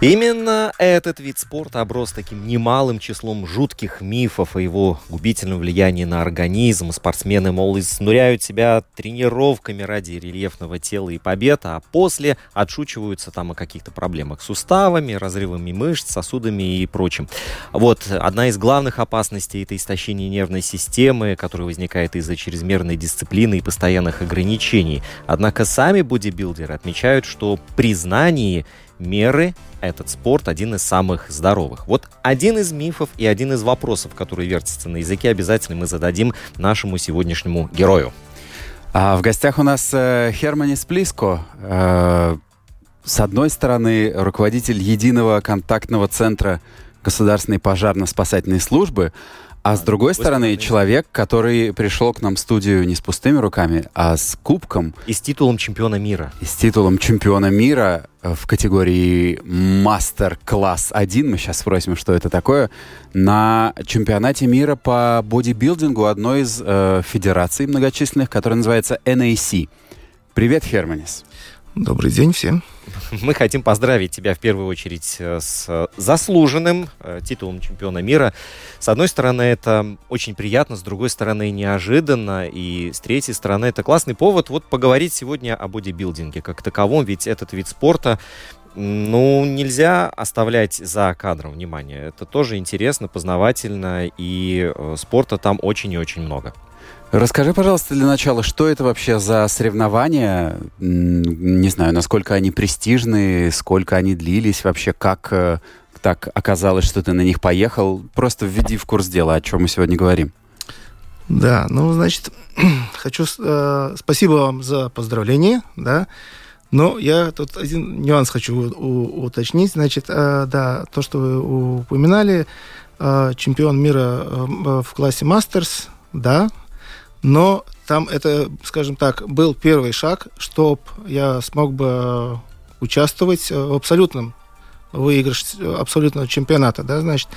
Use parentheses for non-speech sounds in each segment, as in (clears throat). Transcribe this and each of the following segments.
Именно этот вид спорта оброс таким немалым числом жутких мифов о его губительном влиянии на организм. Спортсмены, мол, изнуряют себя тренировками ради рельефного тела и побед, а после отшучиваются там о каких-то проблемах с суставами, разрывами мышц, сосудами и прочим. Вот одна из главных опасностей это истощение нервной системы, которая возникает из-за чрезмерной дисциплины и постоянных ограничений. Однако сами бодибилдеры отмечают, что при знании меры этот спорт один из самых здоровых. Вот один из мифов и один из вопросов, которые вертятся на языке, обязательно мы зададим нашему сегодняшнему герою. А в гостях у нас э, Херманис Плиско. Э, с одной стороны, руководитель единого контактного центра Государственной пожарно-спасательной службы, а с другой стороны, человек, который пришел к нам в студию не с пустыми руками, а с кубком И с титулом чемпиона мира. и с титулом чемпиона мира э, в категории мастер-класс 1, мы сейчас спросим, что это такое, на чемпионате мира по бодибилдингу одной из э, федераций многочисленных, которая называется NAC. Привет, Херманис. Добрый день всем. Мы хотим поздравить тебя в первую очередь э, с заслуженным э, титулом чемпиона мира. С одной стороны, это очень приятно, с другой стороны, неожиданно, и с третьей стороны, это классный повод вот поговорить сегодня о бодибилдинге как таковом, ведь этот вид спорта ну, нельзя оставлять за кадром внимание. Это тоже интересно, познавательно, и э, спорта там очень и очень много. Расскажи, пожалуйста, для начала, что это вообще за соревнования? Не знаю, насколько они престижные, сколько они длились, вообще как э, так оказалось, что ты на них поехал. Просто введи в курс дела, о чем мы сегодня говорим. Да, ну, значит, (clears throat) хочу... э, спасибо вам за поздравление, да. Но я тут один нюанс хочу у- уточнить. Значит, э, да, то, что вы упоминали, э, чемпион мира э, в классе Мастерс, да, но там это, скажем так, был первый шаг, чтобы я смог бы э, участвовать э, в абсолютном выигрыше э, абсолютного чемпионата, да, значит,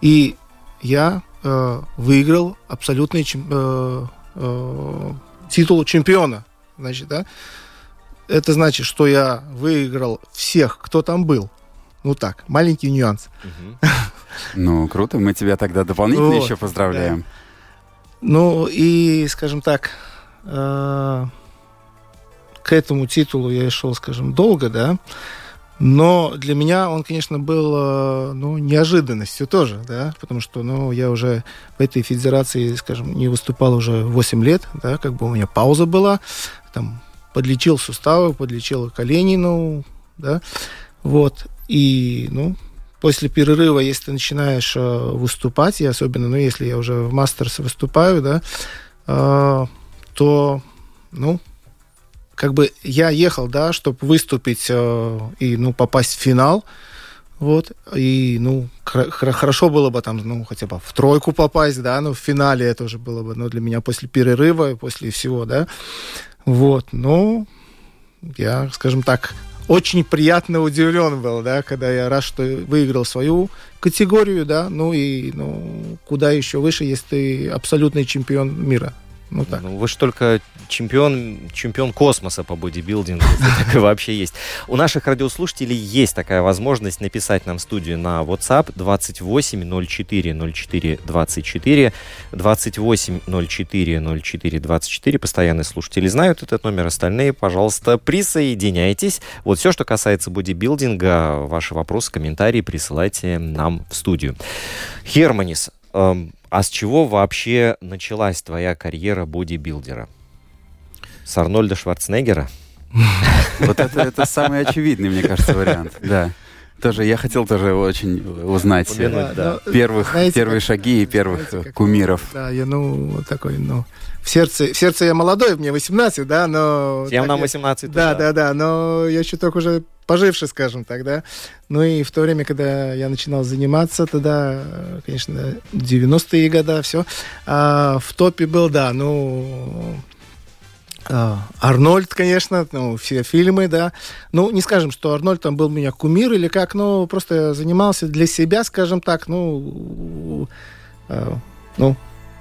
и я э, выиграл абсолютный чем- э, э, титул чемпиона, значит, да. Это значит, что я выиграл всех, кто там был. Ну так, маленький нюанс. (laughs) Ну, круто, мы тебя тогда дополнительно Вот, еще поздравляем. Ну и, скажем так, э, к этому титулу я шел, скажем, долго, да. Но для меня он, конечно, был э, ну, неожиданностью тоже, да, потому что ну, я уже в этой федерации, скажем, не выступал уже 8 лет, да, как бы у меня пауза была, там, подлечил суставы, подлечил колени, ну, да, вот, и, ну, после перерыва, если ты начинаешь э, выступать, и особенно, ну, если я уже в мастерс выступаю, да, э, то, ну, как бы я ехал, да, чтобы выступить э, и, ну, попасть в финал, вот, и, ну, хорошо было бы там, ну, хотя бы в тройку попасть, да, ну, в финале это уже было бы, ну, для меня после перерыва, и после всего, да, вот, ну, я, скажем так, очень приятно удивлен был, да, когда я рад, что выиграл свою категорию, да, ну и, ну, куда еще выше, если ты абсолютный чемпион мира. Ну так. Ну, вы же только чемпион, чемпион космоса по бодибилдингу, если (laughs) такое вообще есть. У наших радиослушателей есть такая возможность написать нам студию на WhatsApp 28 04 04 24 28 04 04 24. Постоянные слушатели знают этот номер, остальные, пожалуйста, присоединяйтесь. Вот все, что касается бодибилдинга, ваши вопросы, комментарии присылайте нам в студию. Херманис, а с чего вообще началась твоя карьера бодибилдера? С Арнольда Шварценеггера? (laughs) Вот это, это самый очевидный, мне кажется, вариант. Да. Тоже я хотел тоже очень узнать э, Упомянуть, да. ну, первых, знаете, первые как- шаги и первых знаете, как- кумиров. Да, я, ну, вот такой, ну, в сердце, в сердце я молодой, мне 18, да, но... Всем так нам я- 18 Да, туда. да, да, но я чуток уже поживший, скажем так, да. Ну и в то время, когда я начинал заниматься, тогда, э, конечно, 90-е года, все, в топе был, да, ну, а, Арнольд, конечно, ну, все фильмы, да. Ну, не скажем, что Арнольд там был у меня кумир или как, но просто занимался для себя, скажем так, ну, а, ну,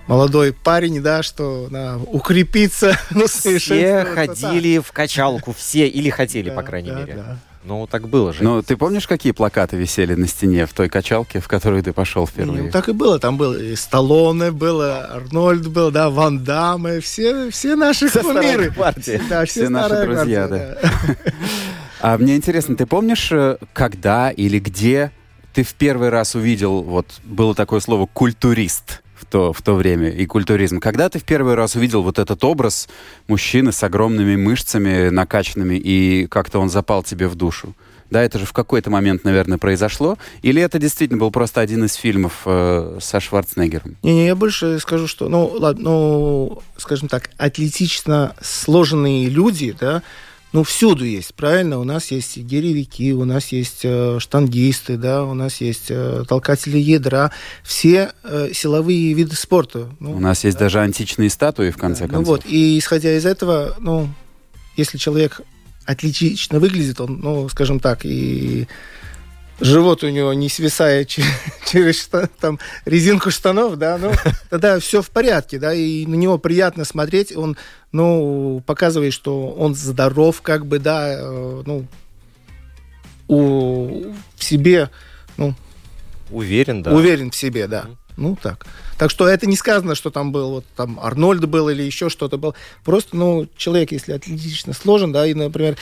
молодой парень, да, что на, укрепиться, (laughs) ну, Все да. ходили в качалку, все, или хотели, по Да, крайней да, мере. да. Ну, так было же. Ну, ты помнишь, какие плакаты висели на стене в той качалке, в которую ты пошел Ну, впервые? так и было. Там был и Сталлоне, было Арнольд был, да, Ван Дамме, все, все наши старая кумиры. гвардия. Да, все, Все наши друзья, гвардия, А мне интересно, ты помнишь, э, когда или где ты в первый раз увидел, вот было такое слово культурист то, в то время и культуризм. Когда ты в первый раз увидел вот этот образ мужчины с огромными мышцами накачанными и как-то он запал тебе в душу? Да, это же в какой-то момент, наверное, произошло. Или это действительно был просто один из фильмов э, со Шварценеггером? Не-не, я больше скажу, что, ну, ладно, ну, скажем так, атлетично сложенные люди, да, ну, всюду есть, правильно? У нас есть и гиревики, у нас есть э, штангисты, да, у нас есть э, толкатели ядра, все э, силовые виды спорта. Ну, У нас есть даже античные статуи, в конце Да, концов. Ну вот, и исходя из этого, ну, если человек отлично выглядит, он, ну, скажем так, и живот у него не свисает че- (laughs) через там, резинку штанов, да, ну, тогда все в порядке, да, и на него приятно смотреть, он, ну, показывает, что он здоров, как бы, да, э, ну, у, в себе, ну, Уверен, да. Уверен в себе, да. Ну, так. Так что это не сказано, что там был, вот там Арнольд был или еще что-то был. Просто, ну, человек, если атлетично сложен, да, и, например,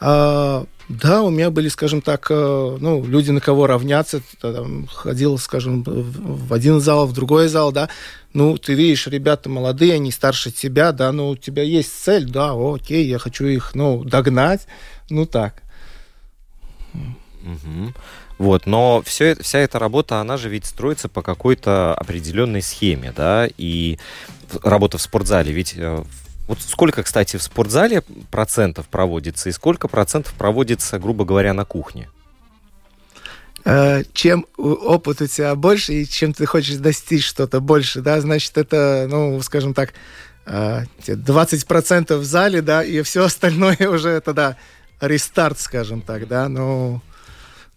а, да, у меня были, скажем так, э, ну, люди, на кого равняться. Там, ходил, скажем, в один зал, в другой зал, да. Ну, ты видишь, ребята молодые, они старше тебя, да, ну, у тебя есть цель, да, окей, я хочу их, ну, догнать. Ну, так. Мгм. Вот, но все, вся эта работа, она же ведь строится по какой-то определенной схеме, да, и работа в спортзале, ведь э, вот сколько, кстати, в спортзале процентов проводится и сколько процентов проводится, грубо говоря, на кухне? Э, чем опыт у тебя больше и чем ты хочешь достичь что-то больше, да, значит, это, ну, скажем так, э, те 20% в зале, да, и все остальное (laughs) уже тогда рестарт, скажем так, да, ну,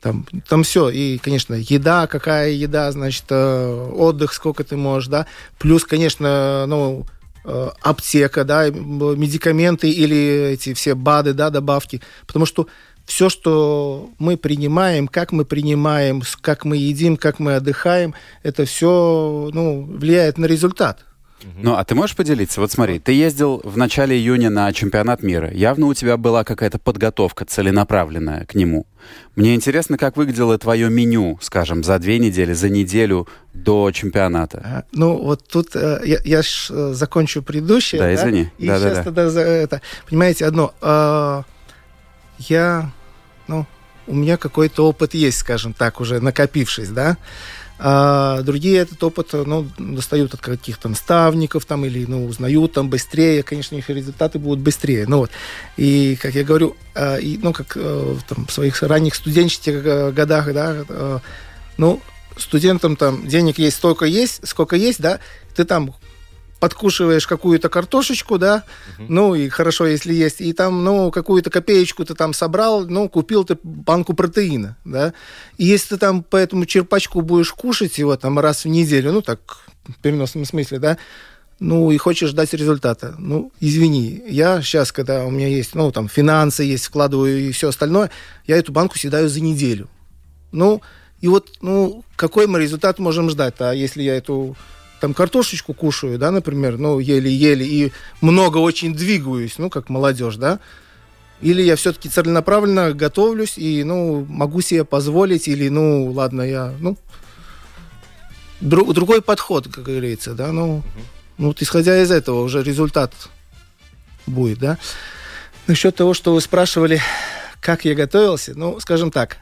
там, там все, и, конечно, еда, какая еда, значит, э, отдых, сколько ты можешь, да, плюс, конечно, ну, э, аптека, да, медикаменты или эти все БАДы, да, добавки, потому что все, что мы принимаем, как мы принимаем, как мы едим, как мы отдыхаем, это все ну, влияет на результат. Ну, а ты можешь поделиться? Вот смотри, ты ездил в начале июня на чемпионат мира. Явно у тебя была какая-то подготовка целенаправленная к нему. Мне интересно, как выглядело твое меню, скажем, за две недели, за неделю до чемпионата. А, Ну, вот тут э, я, я ж, э, закончу предыдущее. Да, извини. И Да, да, сейчас да. тогда за это. Понимаете, одно. э, я, ну, у меня какой-то опыт есть, скажем так, уже накопившись, да. А другие этот опыт, ну, достают от каких-то наставников там или, ну, узнают там быстрее, конечно, их результаты будут быстрее. Ну вот. И, как я говорю, э, и, ну, как э, там, в своих ранних студенческих э, годах, да, э, ну, студентам там денег есть столько есть, сколько есть, да, ты там подкушиваешь какую-то картошечку, да, ну и хорошо, если есть, и там, ну, какую-то копеечку ты там собрал, ну, купил ты банку протеина, да, и если ты там по этому черпачку будешь кушать его там раз в неделю, ну, так, в переносном смысле, да, ну, и хочешь ждать результата. Ну, извини, я сейчас, когда у меня есть, ну, там, финансы есть, вкладываю и все остальное, я эту банку съедаю за неделю. Ну, и вот, ну, какой мы результат можем ждать? А если я эту там картошечку кушаю, да, например, ну, еле-еле, и много очень двигаюсь, ну, как молодежь, да, или я все-таки целенаправленно готовлюсь и, ну, могу себе позволить, или, ну, ладно, я, ну, дру- другой подход, как говорится, да, ну, ну, вот исходя из этого уже результат будет, да. Насчет того, что вы спрашивали, как я готовился, ну, скажем так,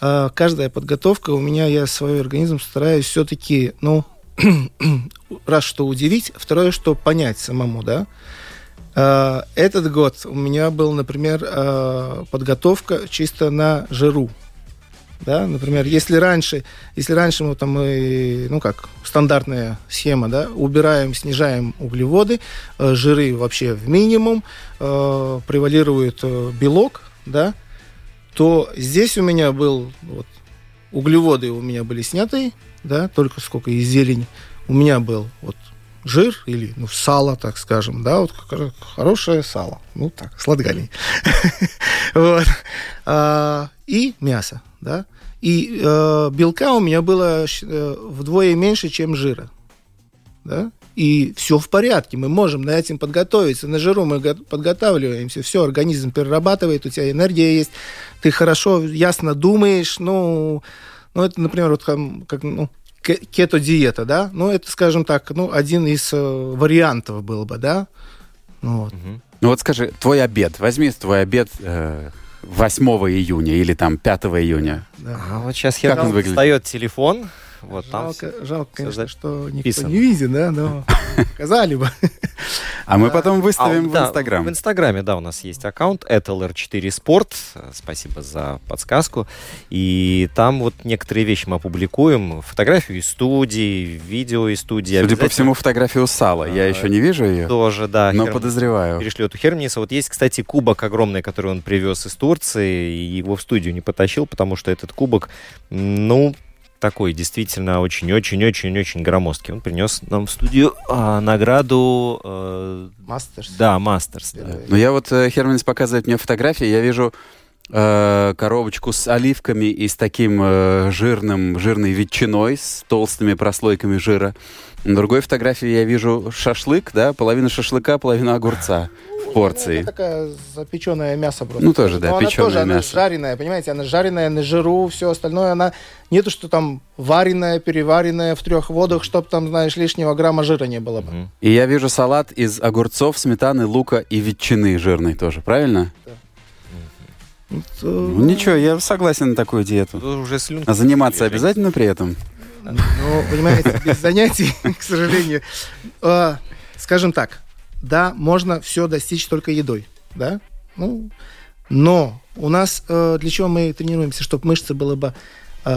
э, каждая подготовка у меня, я свой организм стараюсь все-таки, ну, (clears throat) раз что удивить, второе, что понять самому, да. Э, Этот год у меня был, например, э, подготовка чисто на жиру. Да, например, если раньше, если раньше мы там, мы, ну как, стандартная схема, да, убираем, снижаем углеводы, э, жиры вообще в минимум, э, превалирует э, белок, да, то здесь у меня был, вот, углеводы у меня были сняты, да, только сколько из зелени. У меня был вот жир или ну, сало, так скажем, да, вот хор- хорошее сало, ну так, сладгалей. (laughs) Вот. А, И мясо, да. И э, белка у меня было э, вдвое меньше, чем жира, да. И все в порядке, мы можем на этим подготовиться. На жиру мы го- подготавливаемся, все, организм перерабатывает, у тебя энергия есть, ты хорошо, ясно думаешь, ну, ну это, например, вот как, ну, ке- кето-диета, да, ну, это, скажем так, ну, один из э, вариантов был бы, да, ну, вот. Ну вот скажи, твой обед, возьми твой обед э, 8 июня или там 5 июня. да. А вот сейчас Как он Херман выглядит? достает телефон. Вот там Жалко, жалко, конечно, за- что никто писано. не видит, да, но (laughs) сказали бы. А мы потом А, выставим в да, Инстаграм. В Инстаграме, да, у нас есть аккаунт LR4 Sport. Спасибо за подсказку. И там вот некоторые вещи мы опубликуем. Фотографии из студии, видео из студии. Судя по всему, фотографию сала. Я А, еще не вижу ее, Тоже, да. но подозреваю. перешлет у Хермниса. Вот есть, кстати, кубок огромный, который он привез из Турции, и его в студию не потащил, потому что этот кубок, ну, такой действительно очень-очень-очень-очень громоздкий. Он принес нам в студию а, награду, э, Мастерс. да, Мастерс. да. Ну я вот, э, Херманис показывает мне фотографии, я вижу э, коробочку с оливками и с таким э, жирным, жирной ветчиной, с толстыми прослойками жира. На другой фотографии я вижу шашлык, да, половина шашлыка, половина огурца в порции. Это такая запеченное мясо просто. Ну, тоже, да, Но она печеное тоже, она мясо. жареная, понимаете, она жареная на жиру, все остальное, она нету, что там вареная, переваренная в трех водах, чтобы там, знаешь, лишнего грамма жира не было бы. И я вижу салат из огурцов, сметаны, лука и ветчины жирной тоже, правильно? Э, Ну, ничего, я согласен на такую диету. Уже А заниматься Жень. обязательно при этом? Ну, понимаете, без занятий, (laughs) к сожалению. Э, Скажем так, да, можно все достичь только едой, да? Ну, но у нас э, для чего мы тренируемся, чтобы мышца была бы э,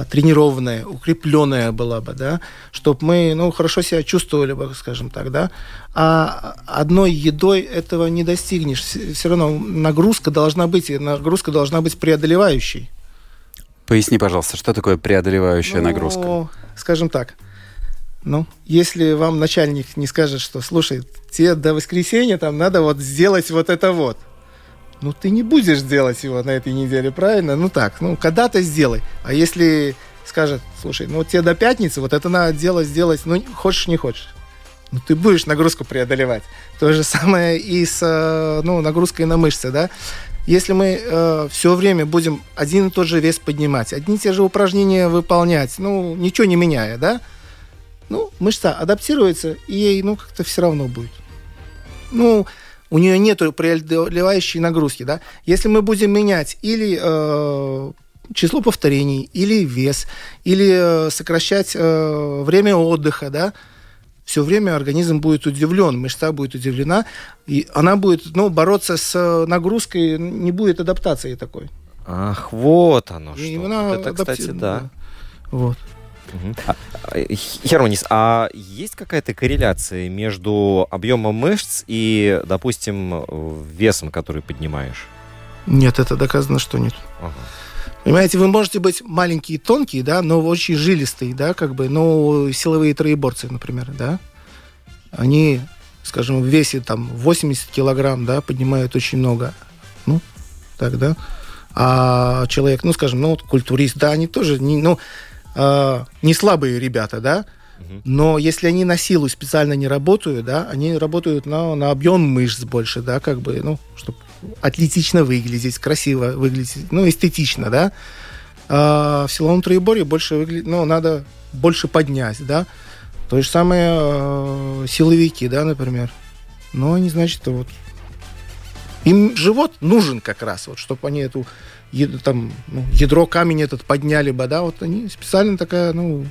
тренированная, укрепленная была бы, да, чтобы мы, ну, хорошо себя чувствовали бы, скажем так, да. А одной едой этого не достигнешь. Все равно нагрузка должна быть, и нагрузка должна быть преодолевающей. Поясни, пожалуйста, что такое преодолевающая Ну, нагрузка? Скажем так. Ну, если вам начальник не скажет, что, слушай, тебе до воскресенья там надо вот сделать вот это вот. Ну, ты не будешь делать его на этой неделе, правильно? Ну так, ну, когда-то сделай. А если скажет, слушай, ну, тебе до пятницы вот это надо делать, сделать, ну, хочешь, не хочешь. Ну, ты будешь нагрузку преодолевать. То же самое и с э, ну, нагрузкой на мышцы, да. Если мы все время будем один и тот же вес поднимать, одни и те же упражнения выполнять, ну, ничего не меняя, да, ну, мышца адаптируется, и ей, ну, как-то все равно будет. Ну, у нее нету преодолевающей нагрузки, да. Если мы будем менять или э, число повторений, или вес, или э, сокращать э, время отдыха, да, все время организм будет удивлен, мышца будет удивлена, и она будет, ну, бороться с э, нагрузкой, не будет адаптации такой. Ах, вот оно И что. она Вот это, кстати, адапти- да. Вот. А, Херманис, а есть какая-то корреляция между объемом мышц и, допустим, весом, который поднимаешь? Нет, это доказано, что нет. Ага. Понимаете, вы можете быть маленькие и тонкие, да, но очень жилистые, да, как бы, но силовые троеборцы, например, да, они, скажем, в весе там 80 килограмм, да, поднимают очень много, ну, так, да, а человек, ну, скажем, ну, вот культурист, да, они тоже, не, ну, а, не слабые ребята, да, но если они на силу специально не работают, да, они работают на, на объем мышц больше, да, как бы, ну, чтобы атлетично выглядеть, красиво выглядеть, ну, эстетично, да, А в силовом троеборье больше выглядит, ну, надо больше поднять, да. То же самое э, силовики, да, например. Но они, значит, вот им живот нужен как раз, вот, чтобы они эту ед- там, ну, ядро камень этот подняли бы, да, вот они специально такая, ну,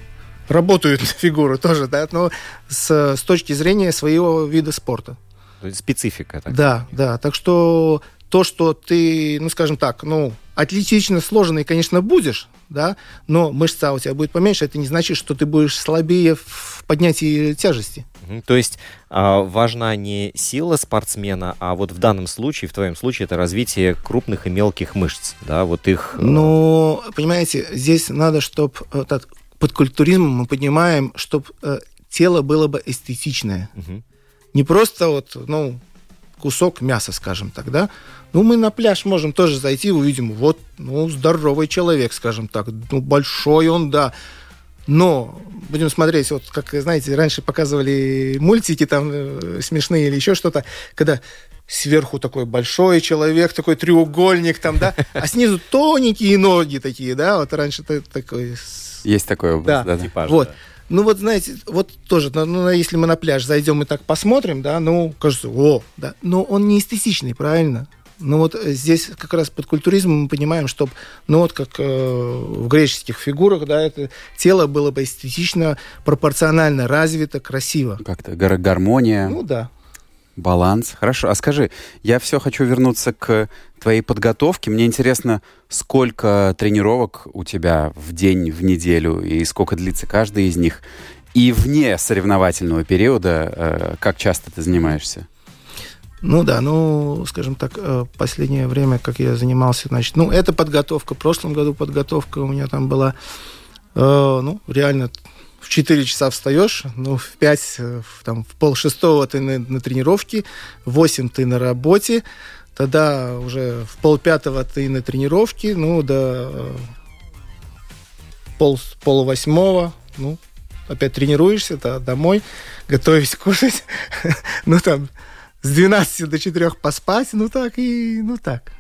работают (laughs) на фигуру тоже, да, но с, с точки зрения своего вида спорта. То есть Специфика. Так. Да, да. Так что то, что ты, ну, скажем так, ну, атлетично сложенный, конечно, будешь, да, но мышца у тебя будет поменьше, это не значит, что ты будешь слабее в поднятии тяжести. То есть а, важна не сила спортсмена, а вот в данном случае, в твоем случае, это развитие крупных и мелких мышц, да, вот их... э, Но, понимаете, здесь надо, чтобы под культуризмом мы понимаем, чтобы тело было бы эстетичное. Мгм. Не просто вот, ну, кусок мяса, скажем так, да? Ну, мы на пляж можем тоже зайти, увидим, вот, ну, здоровый человек, скажем так, ну, большой он, да. Но будем смотреть, вот как, знаете, раньше показывали мультики там э, смешные или еще что-то, когда сверху такой большой человек, такой треугольник там, да, а снизу тоненькие ноги такие, да, вот раньше та- такой Есть такой образ, да. да. Типаж, вот. да. Ну вот, знаете, вот тоже, ну, ну, если мы на пляж зайдем и так посмотрим, да, ну, кажется, о, да, но он не эстетичный, правильно? Ну вот э, здесь как раз под культуризмом мы понимаем, чтобы, ну вот как э, в греческих фигурах, да, это тело было бы эстетично, пропорционально развито, красиво. Как-то гар- гармония, Ну да. баланс. Хорошо. А скажи, я все хочу вернуться к твоей подготовке. Мне интересно, сколько тренировок у тебя в день, в неделю, и сколько длится каждая из них. И вне соревновательного периода, э, как часто ты занимаешься? Ну да, ну, скажем так, э, последнее время, как я занимался, значит, ну, это подготовка. В прошлом году подготовка у меня там была, э, ну, реально в 4 часа встаешь, ну, в 5, э, в, там, в пол шестого ты на, на тренировке, в 8 ты на работе, тогда уже в пол пятого ты на тренировке, ну, до пол, пол восьмого, ну, опять тренируешься, то домой, готовить кушать, (laughs) ну, там, с 12 до 4 поспать, ну, так и, ну, так.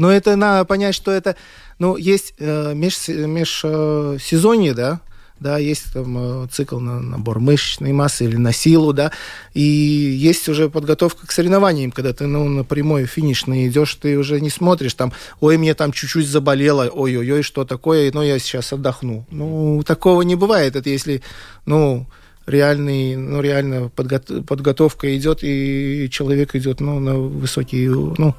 Но это надо понять, что это, ну, есть э, меж, межсезонье, да, да, есть там э, цикл на набор мышечной массы или на силу, да, и есть уже подготовка к соревнованиям, когда ты, ну, на прямой финишный идешь, ты уже не смотришь, там, ой, мне там чуть-чуть заболело, ой-ой-ой, что такое, ну, я сейчас отдохну. Ну, такого не бывает, это если, ну, реальный, ну, реально подго- подготовка идет, и человек идет, ну, на высокие, ну,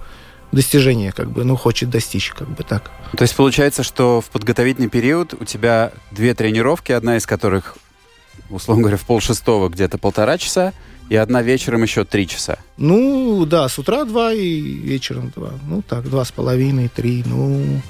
достижения, как бы, ну, хочет достичь, как бы так. То есть получается, что в подготовительный период у тебя две тренировки, одна из которых, условно говоря, в полшестого где-то полтора часа, и одна вечером еще три часа. Ну, да, с утра два и вечером два. Ну, так, два с половиной, три. Ну,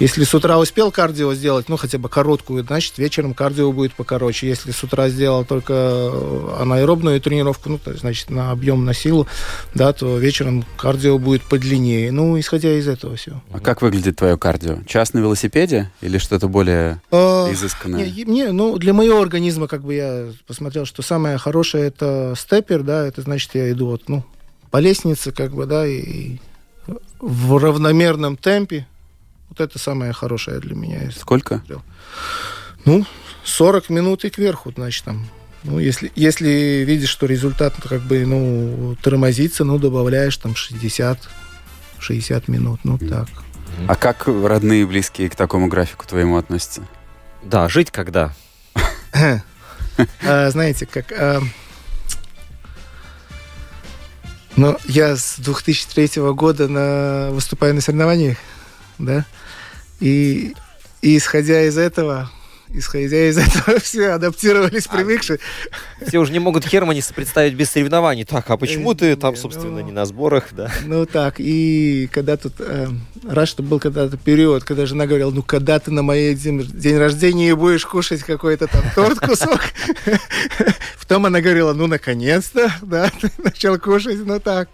если с утра успел кардио сделать, ну, хотя бы короткую, значит, вечером кардио будет покороче. Если с утра сделал только э, анаэробную тренировку, ну, то значит, на объем, на силу, да, то вечером кардио будет подлиннее. Ну, исходя из этого все. А как выглядит твое кардио? Час на велосипеде или что-то более изысканное? Не, мне, ну, для моего организма, как бы я посмотрел, что самое хорошее это степер, да, это значит, я иду вот, ну, по лестнице, как бы, да, и в равномерном темпе. Вот это самое хорошее для меня. Сколько? Ну, 40 минут и кверху, значит, там. Ну, если, если видишь, что результат как бы, ну, тормозится, ну, добавляешь там 60, 60 минут, ну, так. А как родные и близкие к такому графику твоему относятся? Да, жить когда? (laughs) А, знаете, как... а, ну, я с 2003 года на, выступаю на соревнованиях, да, и, и исходя из этого, исходя из (laughs) этого, все адаптировались, привыкшие. Все уже не могут Херманиса представить без соревнований. Так, а почему Э, ты там, не, собственно, ну- не на сборах, да? Ну так, и когда тут, э, раз что был когда-то период, когда жена говорила, ну когда ты на моей день, день рождения будешь кушать какой-то там торт, кусок. (laughs) Потом она говорила, ну наконец-то, да, (laughs) ты начал кушать, ну так.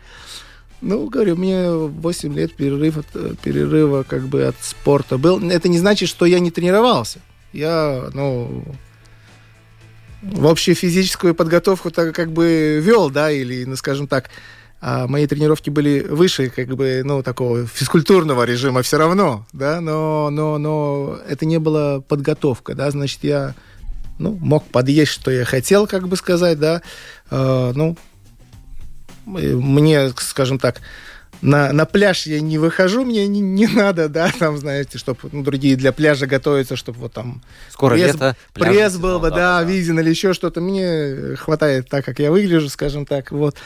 Ну, говорю, мне 8 лет перерыв от, э, перерыва как бы от спорта был. Это не значит, что я не тренировался. Я, ну, в общую физическую подготовку так как бы вел, да, или, ну, скажем так, а мои тренировки были выше, как бы, ну, такого физкультурного режима все равно, да, но, но, но это не была подготовка, да, значит, я, ну, мог подъесть, что я хотел, как бы сказать, да, э, ну, мне, скажем так, на, на пляж я не выхожу, мне не, не надо, да, там, знаете, чтобы ну, другие для пляжа готовятся, чтобы вот там Скоро пресс, лето, пресс был бы, да, да-да-да. виден или еще что-то. Мне хватает так, как я выгляжу, скажем так, вот.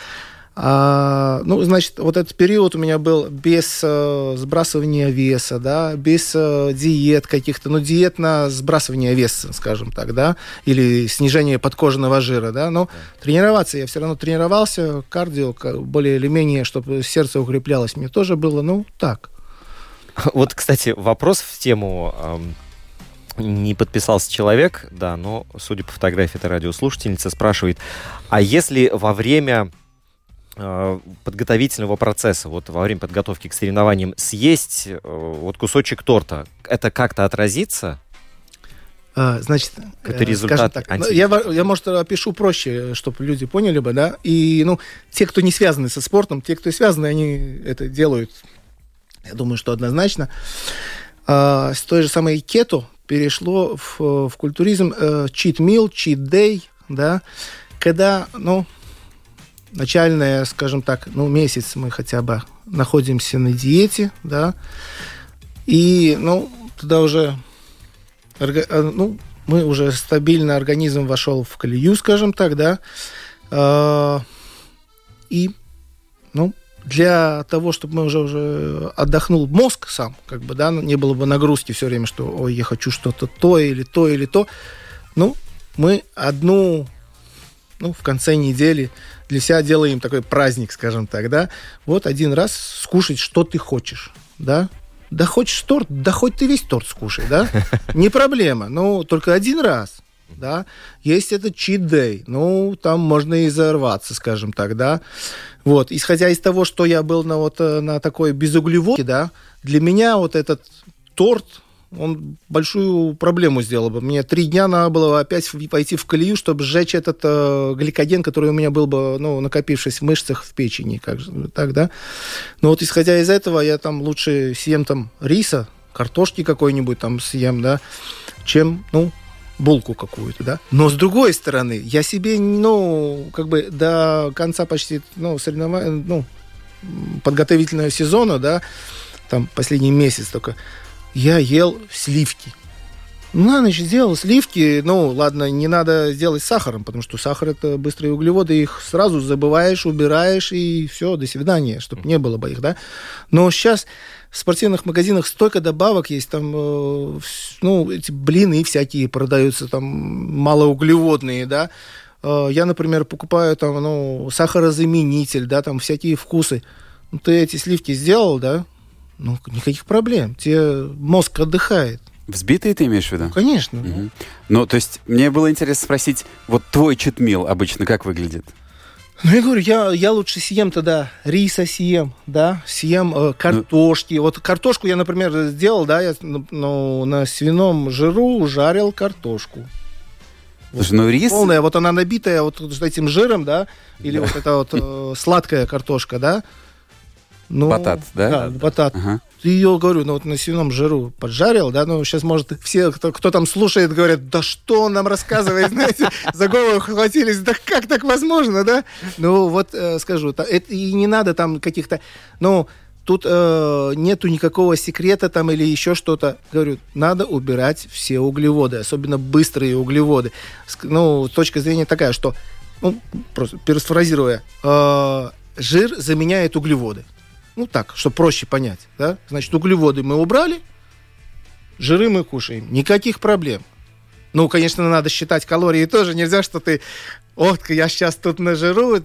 А, ну, значит, вот этот период у меня был без э, сбрасывания веса, да, без э, диет каких-то, ну, диет на сбрасывание веса, скажем так, да, или снижение подкожного жира, да, но тренироваться я все равно тренировался, кардио ка- более или менее, чтобы сердце укреплялось, мне тоже было, ну, так. (laughs) Вот, кстати, вопрос в тему не подписался человек, да, но, судя по фотографии, это радиослушательница, спрашивает, а если во время подготовительного процесса, вот во время подготовки к соревнованиям съесть э, вот кусочек торта, это как-то отразится? А, Значит, Это э, результат так, ну, анти- я, я, может, опишу проще, чтобы люди поняли бы, да, и, ну, те, кто не связаны со спортом, те, кто связаны, они это делают, я думаю, что однозначно. А, с той же самой кето перешло в, в культуризм э, cheat day, да, когда, ну, начальная, скажем так, ну, месяц мы хотя бы находимся на диете, да, и, ну, туда уже э, ну, мы уже стабильно, организм вошел в колею, скажем так, да. А, И, ну, для того, чтобы мы уже, уже отдохнул мозг сам, как бы, да, не было бы нагрузки все время, что, ой, я хочу что-то то или то или то. Ну, мы одну, ну, в конце недели для себя делаем такой праздник, скажем так, да. Вот один раз скушать, что ты хочешь, да. Да хочешь торт, да хоть ты весь торт скушай, да? (laughs) Не проблема, ну, только один раз, да. Есть этот day, ну, там можно и взорваться, скажем так, да. Вот, исходя из того, что я был на вот э, на такой безуглеводке, да, для меня вот этот торт, он большую проблему сделал бы. Мне три дня надо было опять пойти в колею, чтобы сжечь этот э, гликоген, который у меня был бы, ну, накопившись в мышцах, в печени, как же, так, да. Но вот исходя из этого, я там лучше съем там риса, картошки какой-нибудь там съем, да, чем, ну, булку какую-то, да. Но с другой стороны, я себе, ну, как бы до конца почти, ну, соревнования, ну, подготовительного сезона, да, там последний месяц только, я ел сливки. На ночь сделал сливки, ну, ладно, не надо сделать с сахаром, потому что сахар это быстрые углеводы, их сразу забываешь, убираешь, и все, до свидания, чтобы не было бы их, да. Но сейчас в спортивных магазинах столько добавок есть, там, э, ну, эти блины всякие продаются, там, малоуглеводные, да. Э, я, например, покупаю там, ну, сахарозаменитель, да, там всякие вкусы. Ну, ты эти сливки сделал, да, ну, никаких проблем. Тебе мозг отдыхает. Взбитые ты имеешь в виду? Ну, конечно. Мгм. Ну, то есть, мне было интересно спросить, вот твой читмил обычно как выглядит? Ну, я говорю, я, я лучше съем тогда риса съем, да, съем э, картошки. Вот картошку я, например, сделал, да, я ну, на свином жиру жарил картошку. Слушай, ну рис... Полная, вот она набитая вот с этим жиром, да, или вот эта вот э, сладкая картошка, да. Ну, Батат, да? Да, батат. Ага. Ты ее, говорю, ну вот на свином жиру поджарил, да, ну сейчас, может, все, кто, кто там слушает, говорят, да что он нам рассказывает, знаете, за голову хватились, да как так возможно, да? Ну вот э, скажу, та- это и не надо там каких-то, ну, тут э, нету никакого секрета там или еще что-то. Говорю, надо убирать все углеводы, особенно быстрые углеводы. Ну, точка зрения такая, что, ну, просто перефразируя, э, жир заменяет углеводы. Ну так, чтобы проще понять. Да? Значит, углеводы мы убрали, жиры мы кушаем. Никаких проблем. Ну, конечно, надо считать калории тоже. Нельзя, что ты, вот, я сейчас тут нажиру,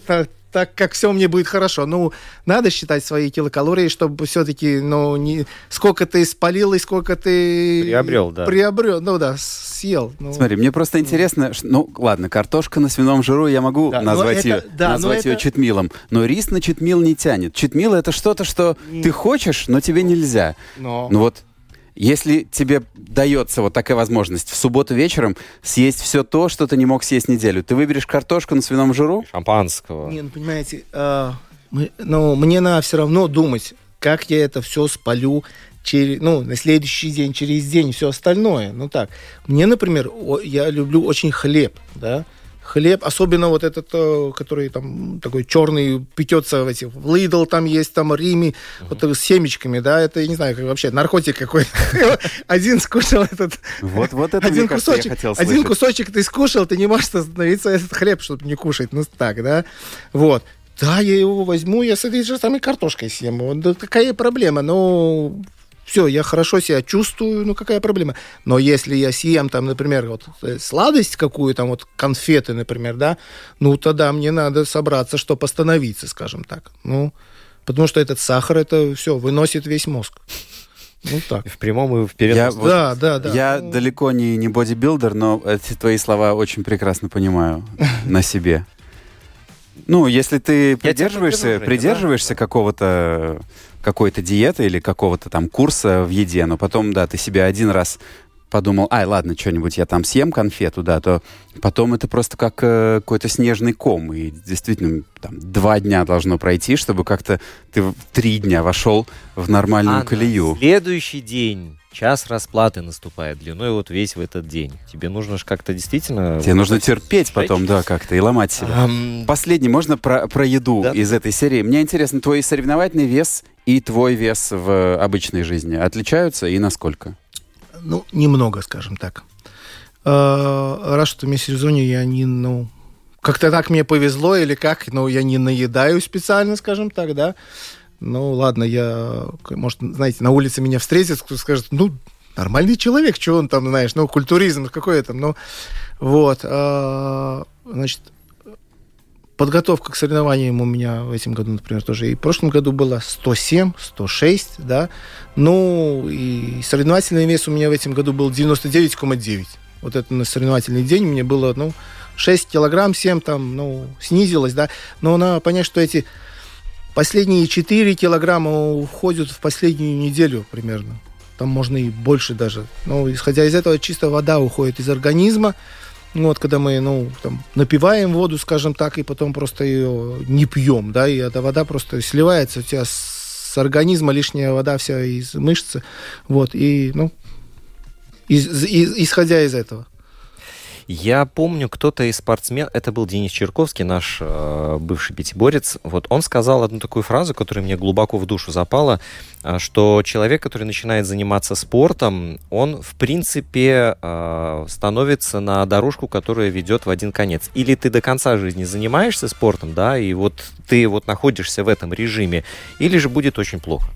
так, как все мне будет хорошо. Ну, надо считать свои килокалории, чтобы все-таки, ну, не, сколько ты спалил и сколько ты... Приобрел, да. Приобрел, ну да, съел. Ну, Смотри, мне просто интересно, ш- ну ладно, картошка на свином жиру я могу Да, но назвать это- ее, да, но назвать ее это- читмилом, но рис на читмил не тянет. Читмил это что-то, что ты хочешь, но тебе нельзя. но... Ну вот, если тебе дается вот такая возможность в субботу вечером съесть все то, что ты не мог съесть неделю, ты выберешь картошку на свином жиру? Шампанского. Не, ну, понимаете, э, мы, ну, мне надо все равно думать, как я это все спалю через, ну, на следующий день, через день, все остальное. Ну так. Мне, например, о- я люблю очень хлеб, да. Хлеб, особенно вот этот, э, который там такой черный, печется в этих, в Lidl там есть, там Риме, вот так с семечками, да, это, я не знаю, как вообще, наркотик какой-то. (laughs) Один скушал этот Вот, вот это, один кусочек, хотел один кусочек ты скушал, ты не можешь остановиться этот хлеб, чтобы не кушать. Ну так, да? Вот. Да, я его возьму, я с этой же самой картошкой съем. Вот, Да какая проблема? Ну, все, я хорошо себя чувствую, ну какая проблема? Но если я съем там, например, вот э, сладость какую, там вот конфеты, например, да, ну тогда мне надо собраться, чтобы остановиться, скажем так. Ну, потому что этот сахар, это все, выносит весь мозг. Ну так. В прямом и в переносном. Я вот- да, да, да. Я Ну, далеко не, не бодибилдер, но эти твои слова очень прекрасно понимаю (laughs) на себе. Ну, если ты придерживаешься, придерживаешься какого-то какой-то диеты или какого-то там курса в еде, но потом, да, ты себе один раз подумал, ай, ладно, что-нибудь я там съем конфету, да, то потом это просто как э, какой-то снежный ком. И действительно, там, два дня должно пройти, чтобы как-то ты в три дня вошел в нормальную А на колею. следующий день час расплаты наступает длиной вот весь в этот день. Тебе нужно же как-то действительно... Тебе нужно терпеть потом, да, как-то, и ломать себя. Ам, Последний, можно про, про еду Да. из этой серии? Мне интересно, твой соревновательный вес и твой вес в обычной жизни отличаются и насколько? Ну, немного, скажем так. Э, Раз что в межсезонье я не, ну, как-то так мне повезло или как, но я не наедаю специально, скажем так, да. Ну, ладно, я, может, знаете, на улице меня встретит, кто скажет, ну, нормальный человек, что он там, знаешь, ну, культуризм какой там, ну, вот. э, Значит, подготовка к соревнованиям у меня в этом году, например, тоже. И в прошлом году было 107, 106, да. Ну, и соревновательный вес у меня в этом году был 99,9. Вот это на соревновательный день мне было, ну, 6 килограмм, 7 там, ну, снизилось, да. Но надо понять, что эти последние 4 килограмма уходят в последнюю неделю примерно. Там можно и больше даже. Ну, исходя из этого, чисто вода уходит из организма. Ну, вот когда мы, ну, там, напиваем воду, скажем так, и потом просто ее не пьем, да, и эта вода просто сливается у тебя с организма, лишняя вода вся из мышцы, вот, и, ну, из- из- исходя из этого. Я помню, кто-то из спортсмен, это был Денис Черковский, наш э, бывший пятиборец, вот он сказал одну такую фразу, которая мне глубоко в душу запала, э, что человек, который начинает заниматься спортом, он, в принципе, э, становится на дорожку, которая ведет в один конец. Или ты до конца жизни занимаешься спортом, да, и вот ты вот находишься в этом режиме, или же будет очень плохо.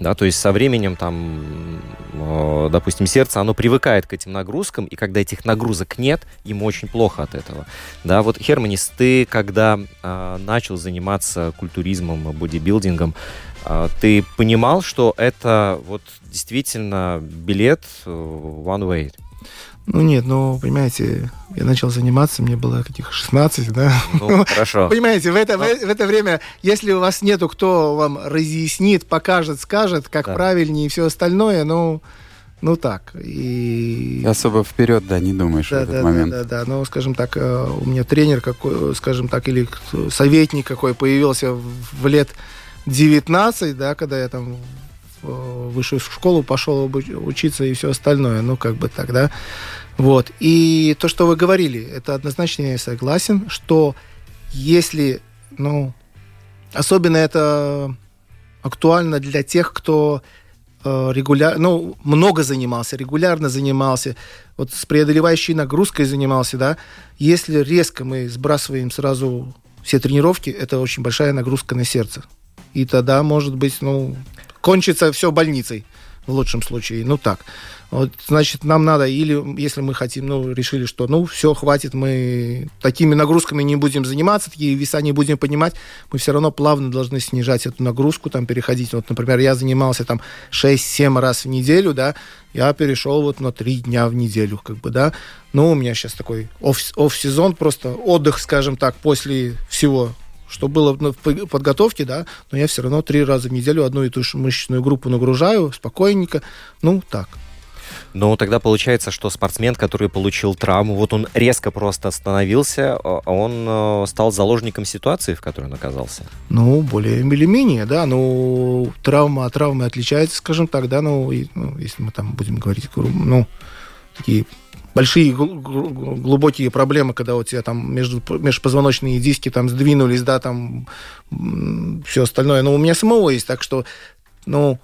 Да, то есть со временем там, э, допустим, сердце, оно привыкает к этим нагрузкам, и когда этих нагрузок нет, ему очень плохо от этого. Да, вот, Херманис, ты когда э, начал заниматься культуризмом, бодибилдингом, э, ты понимал, что это вот действительно билет э, one way? Ну, нет, ну, понимаете, я начал заниматься, мне было каких 16, да, Ну, хорошо. (laughs) Понимаете, в это, в, в это время, если у вас нету, кто вам разъяснит, покажет, скажет, как Да. правильнее и все остальное, ну, ну так. И... Особо вперед, да, не думаешь в Да, этот да, момент. да, да, да. Ну, скажем так, э, у меня тренер какой, скажем так, или советник какой появился в в лет 19, да, когда я там в высшую школу пошел учиться и все остальное, ну, как бы так, да. Вот. И то, что вы говорили, это однозначно я согласен, что если, ну, особенно это актуально для тех, кто регулярно, ну, много занимался, регулярно занимался, вот с преодолевающей нагрузкой занимался, да, если резко мы сбрасываем сразу все тренировки, это очень большая нагрузка на сердце. И тогда, может быть, ну, кончится все больницей в лучшем случае. Ну, так. Вот, значит, нам надо, или если мы хотим, ну, решили, что, ну, все, хватит, мы такими нагрузками не будем заниматься, такие веса не будем поднимать, мы все равно плавно должны снижать эту нагрузку, там, переходить. Вот, например, я занимался там 6-7 раз в неделю, да, я перешел вот на 3 дня в неделю, как бы, да. Ну, у меня сейчас такой оф- офф-сезон, просто отдых, скажем так, после всего что было ну, в подготовке, да, но я все равно три раза в неделю одну и ту же мышечную группу нагружаю спокойненько, ну, так. Но тогда получается, что спортсмен, который получил травму, вот он резко просто остановился, а он э, стал заложником ситуации, в которой он оказался. Ну, более или менее, да. Ну, травма от травмы отличается, скажем так, да. Ну, и, ну если мы там будем говорить, ну, такие большие глубокие проблемы, когда у тебя там между, межпозвоночные диски там сдвинулись, да, там все остальное. Но у меня самого есть, так что, ну,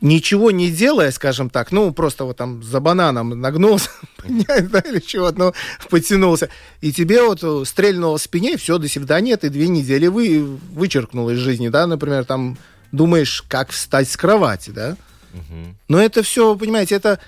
ничего не делая, скажем так, ну, просто вот там за бананом нагнулся, (laughs) да, или чего ну, потянулся, и тебе вот стрельнуло в спине, все, до свидания, ты две недели вы, вычеркнул из жизни, да, например, там думаешь, как встать с кровати, да. Но это все, понимаете, это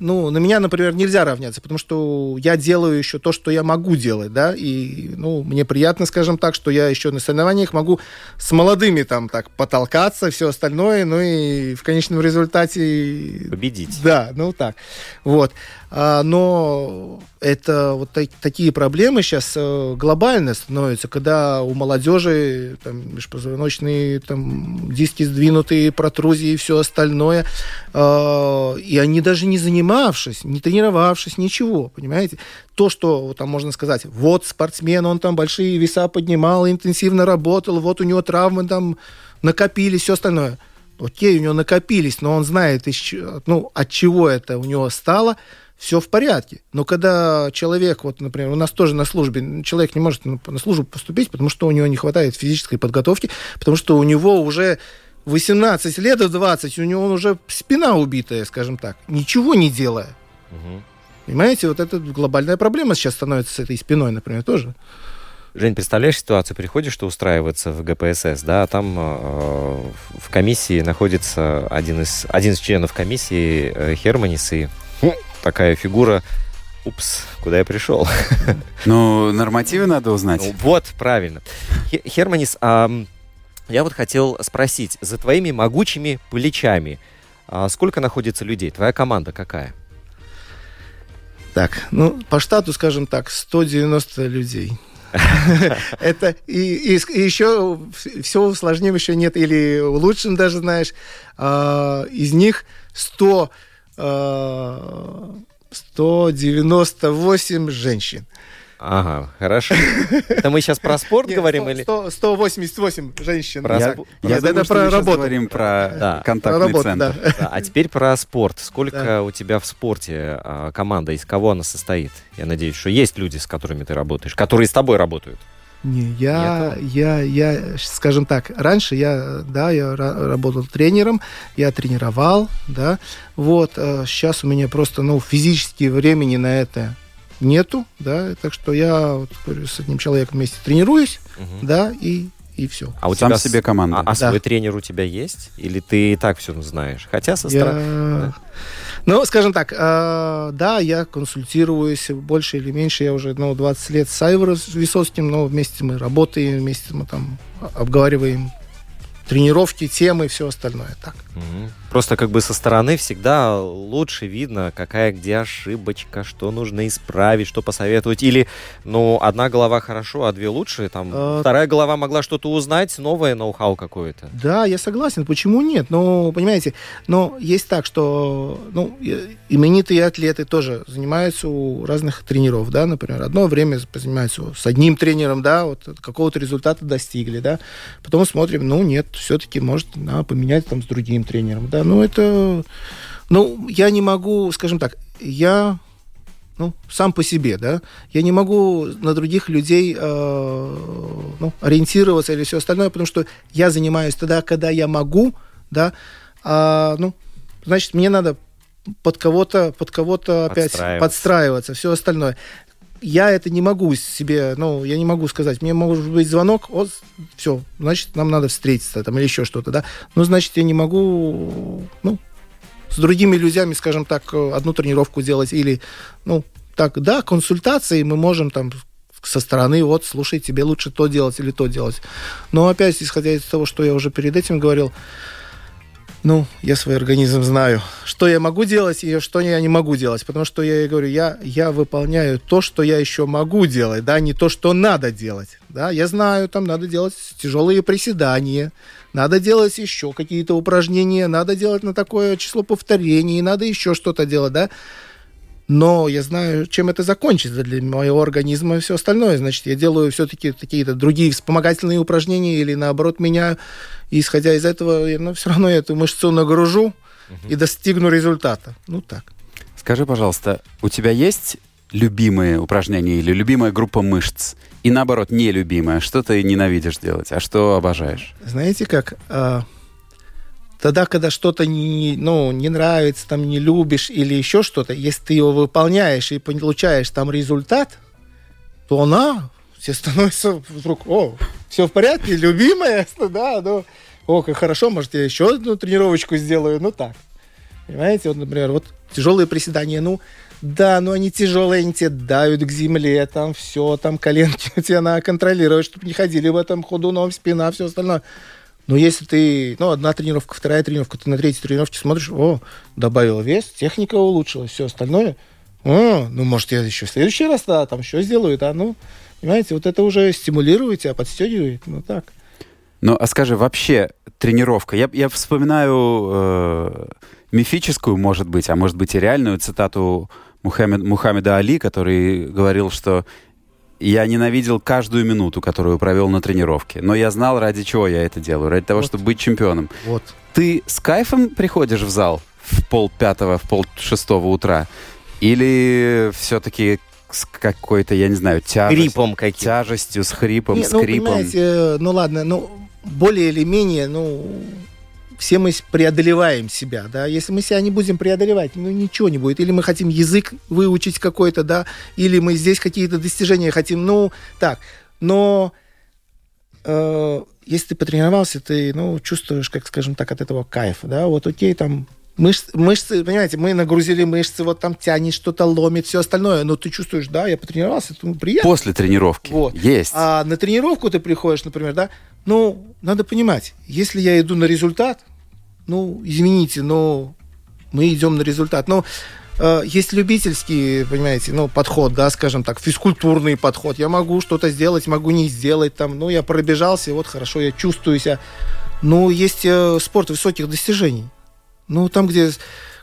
ну, на меня, например, нельзя равняться, потому что я делаю еще то, что я могу делать, да, и, ну, мне приятно, скажем так, что я еще на соревнованиях могу с молодыми там так потолкаться, все остальное, ну и в конечном результате... Победить. Да, ну так. Вот. А, но это вот так, такие проблемы сейчас э, глобально становятся, когда у молодежи там, межпозвоночные там, диски сдвинутые, протрузии и все остальное, а, и они даже не занимавшись, не тренировавшись, ничего, понимаете? То, что там можно сказать, вот спортсмен, он там большие веса поднимал, интенсивно работал, вот у него травмы там накопились, все остальное – окей, у него накопились, но он знает, ну, от чего это у него стало, все в порядке. Но когда человек, вот, например, у нас тоже на службе, человек не может на службу поступить, потому что у него не хватает физической подготовки, потому что у него уже 18 лет, в 20, у него уже спина убитая, скажем так, ничего не делая. Угу. Понимаете, вот это глобальная проблема сейчас становится с этой спиной, например, тоже. Жень, представляешь ситуацию, приходишь ты устраиваться в ГПСС, да, а там э, в комиссии находится один из, один из членов комиссии э, Херманис, и такая фигура Упс, куда я пришел? (laughs) Ну, нормативы надо узнать. Ну, вот, правильно. Херманис, а, я вот хотел спросить, за твоими могучими плечами а сколько находится людей? Твоя команда какая? Так, ну, по штату, скажем так, 190 людей. (laughs) Это и, и, и еще все усложним еще нет, или улучшим даже, знаешь, а, из них 100 198 женщин. Ага, хорошо. Это мы сейчас про спорт Нет, говорим 100, или... 100, 188 женщин. Про... Я, я это думаю, про работу. говорим про да. контактный про работу, центр. Да. Да, а теперь про спорт. Сколько да. у тебя в спорте а, команда, из кого она состоит? Я надеюсь, что есть люди, с которыми ты работаешь, которые с тобой работают. Не, я, я, я, скажем так, раньше я, да, я работал тренером, я тренировал, да, вот, сейчас а у меня просто, ну, физически времени на это нету, да, так что я вот, с одним человеком вместе тренируюсь, угу. да, и и все. А у Сам тебя себе команда. А, а да. свой тренер у тебя есть? Или ты и так все знаешь? Хотя со стороны... Я... Да. Ну, скажем так, э, да, я консультируюсь больше или меньше. Я уже ну, 20 лет с Айвором Висоцким, но вместе мы работаем, вместе мы там обговариваем тренировки, темы и все остальное. Так. Угу. Просто как бы со стороны всегда лучше видно, какая где ошибочка, что нужно исправить, что посоветовать. Или, ну, одна голова хорошо, а две лучше. Там а... вторая голова могла что-то узнать, новое ноу-хау какое-то. Да, я согласен. Почему нет? Ну, понимаете, но есть так, что ну, именитые атлеты тоже занимаются у разных тренеров, да, например, одно время занимаются с одним тренером, да, вот какого-то результата достигли, да, потом смотрим, ну, нет, все-таки может да, поменять там с другим тренером, да, ну, это... Ну, я не могу, скажем так, я ну, сам по себе, да, я не могу на других людей э, ну, ориентироваться или все остальное, потому что я занимаюсь тогда, когда я могу, да, а, ну, значит, мне надо под кого-то, под кого-то опять подстраиваться, все остальное. Я это не могу себе, ну, я не могу сказать, мне может быть звонок, вот, все, значит, нам надо встретиться там или еще что-то, да, ну, значит, я не могу, ну, с другими людьми, скажем так, одну тренировку делать или, ну, так, да, консультации мы можем там со стороны, вот, слушай, тебе лучше то делать или то делать. Но опять, исходя из того, что я уже перед этим говорил, Ну, я свой организм знаю. Что я могу делать и что я не могу делать. Потому что я говорю, я, я выполняю то, что я еще могу делать, да, не то, что надо делать. Да, я знаю, там надо делать тяжелые приседания, надо делать еще какие-то упражнения, надо делать на такое число повторений, надо еще что-то делать, да но я знаю, чем это закончится для моего организма и все остальное. Значит, я делаю все-таки какие-то другие вспомогательные упражнения или наоборот меняю. И исходя из этого, я, ну, все равно я эту мышцу нагружу угу. и достигну результата. Ну так. Скажи, пожалуйста, у тебя есть любимые упражнения или любимая группа мышц? И наоборот, нелюбимая. Что ты ненавидишь делать, а что обожаешь? Знаете как? Тогда, когда что-то не, ну, не нравится, там, не любишь или еще что-то, если ты его выполняешь и получаешь там результат, то она все становится вдруг, о, все в порядке, любимая, (laughs) да, ну, о, как хорошо, может, я еще одну тренировочку сделаю, ну так. Понимаете, вот, например, вот тяжелые приседания, ну, да, но они тяжелые, они тебя давят к земле, там все, там коленки (laughs) у тебя надо контролировать, чтобы не ходили в этом ходуном, спина, все остальное. Но если ты, ну, одна тренировка, вторая тренировка, ты на третьей тренировке смотришь, о, добавил вес, техника улучшилась, все остальное. О, ну, может, я еще в следующий раз, да, там еще сделаю, да, ну, понимаете, вот это уже стимулирует тебя, подстегивает, ну, так. Ну, а скажи, вообще тренировка, я, я вспоминаю э, мифическую, может быть, а может быть и реальную цитату Мухаммед, Мухаммеда Али, который говорил, что я ненавидел каждую минуту, которую провел на тренировке. Но я знал, ради чего я это делаю. Ради того, вот. чтобы быть чемпионом. Вот. Ты с кайфом приходишь в зал в пол пятого, в пол шестого утра? Или все-таки с какой-то, я не знаю, тяжестью? Хрипом каким Тяжестью, с хрипом, не, с ну, хрипом. Понимаете, ну ладно, ну более или менее, ну все мы преодолеваем себя, да, если мы себя не будем преодолевать, ну, ничего не будет, или мы хотим язык выучить какой-то, да, или мы здесь какие-то достижения хотим, ну, так, но э, если ты потренировался, ты, ну, чувствуешь, как, скажем так, от этого кайф, да, вот окей, там, Мышцы, мышцы, понимаете, мы нагрузили мышцы, вот там тянет, что-то ломит, все остальное, но ты чувствуешь, да, я потренировался, это приятно. После тренировки. Вот. Есть. А на тренировку ты приходишь, например, да, ну, надо понимать, если я иду на результат, ну, извините, но мы идем на результат. Но э, есть любительский, понимаете, ну, подход, да, скажем так, физкультурный подход. Я могу что-то сделать, могу не сделать, там, ну, я пробежался, вот хорошо, я чувствую себя. Ну, есть э, спорт высоких достижений. Ну, там, где,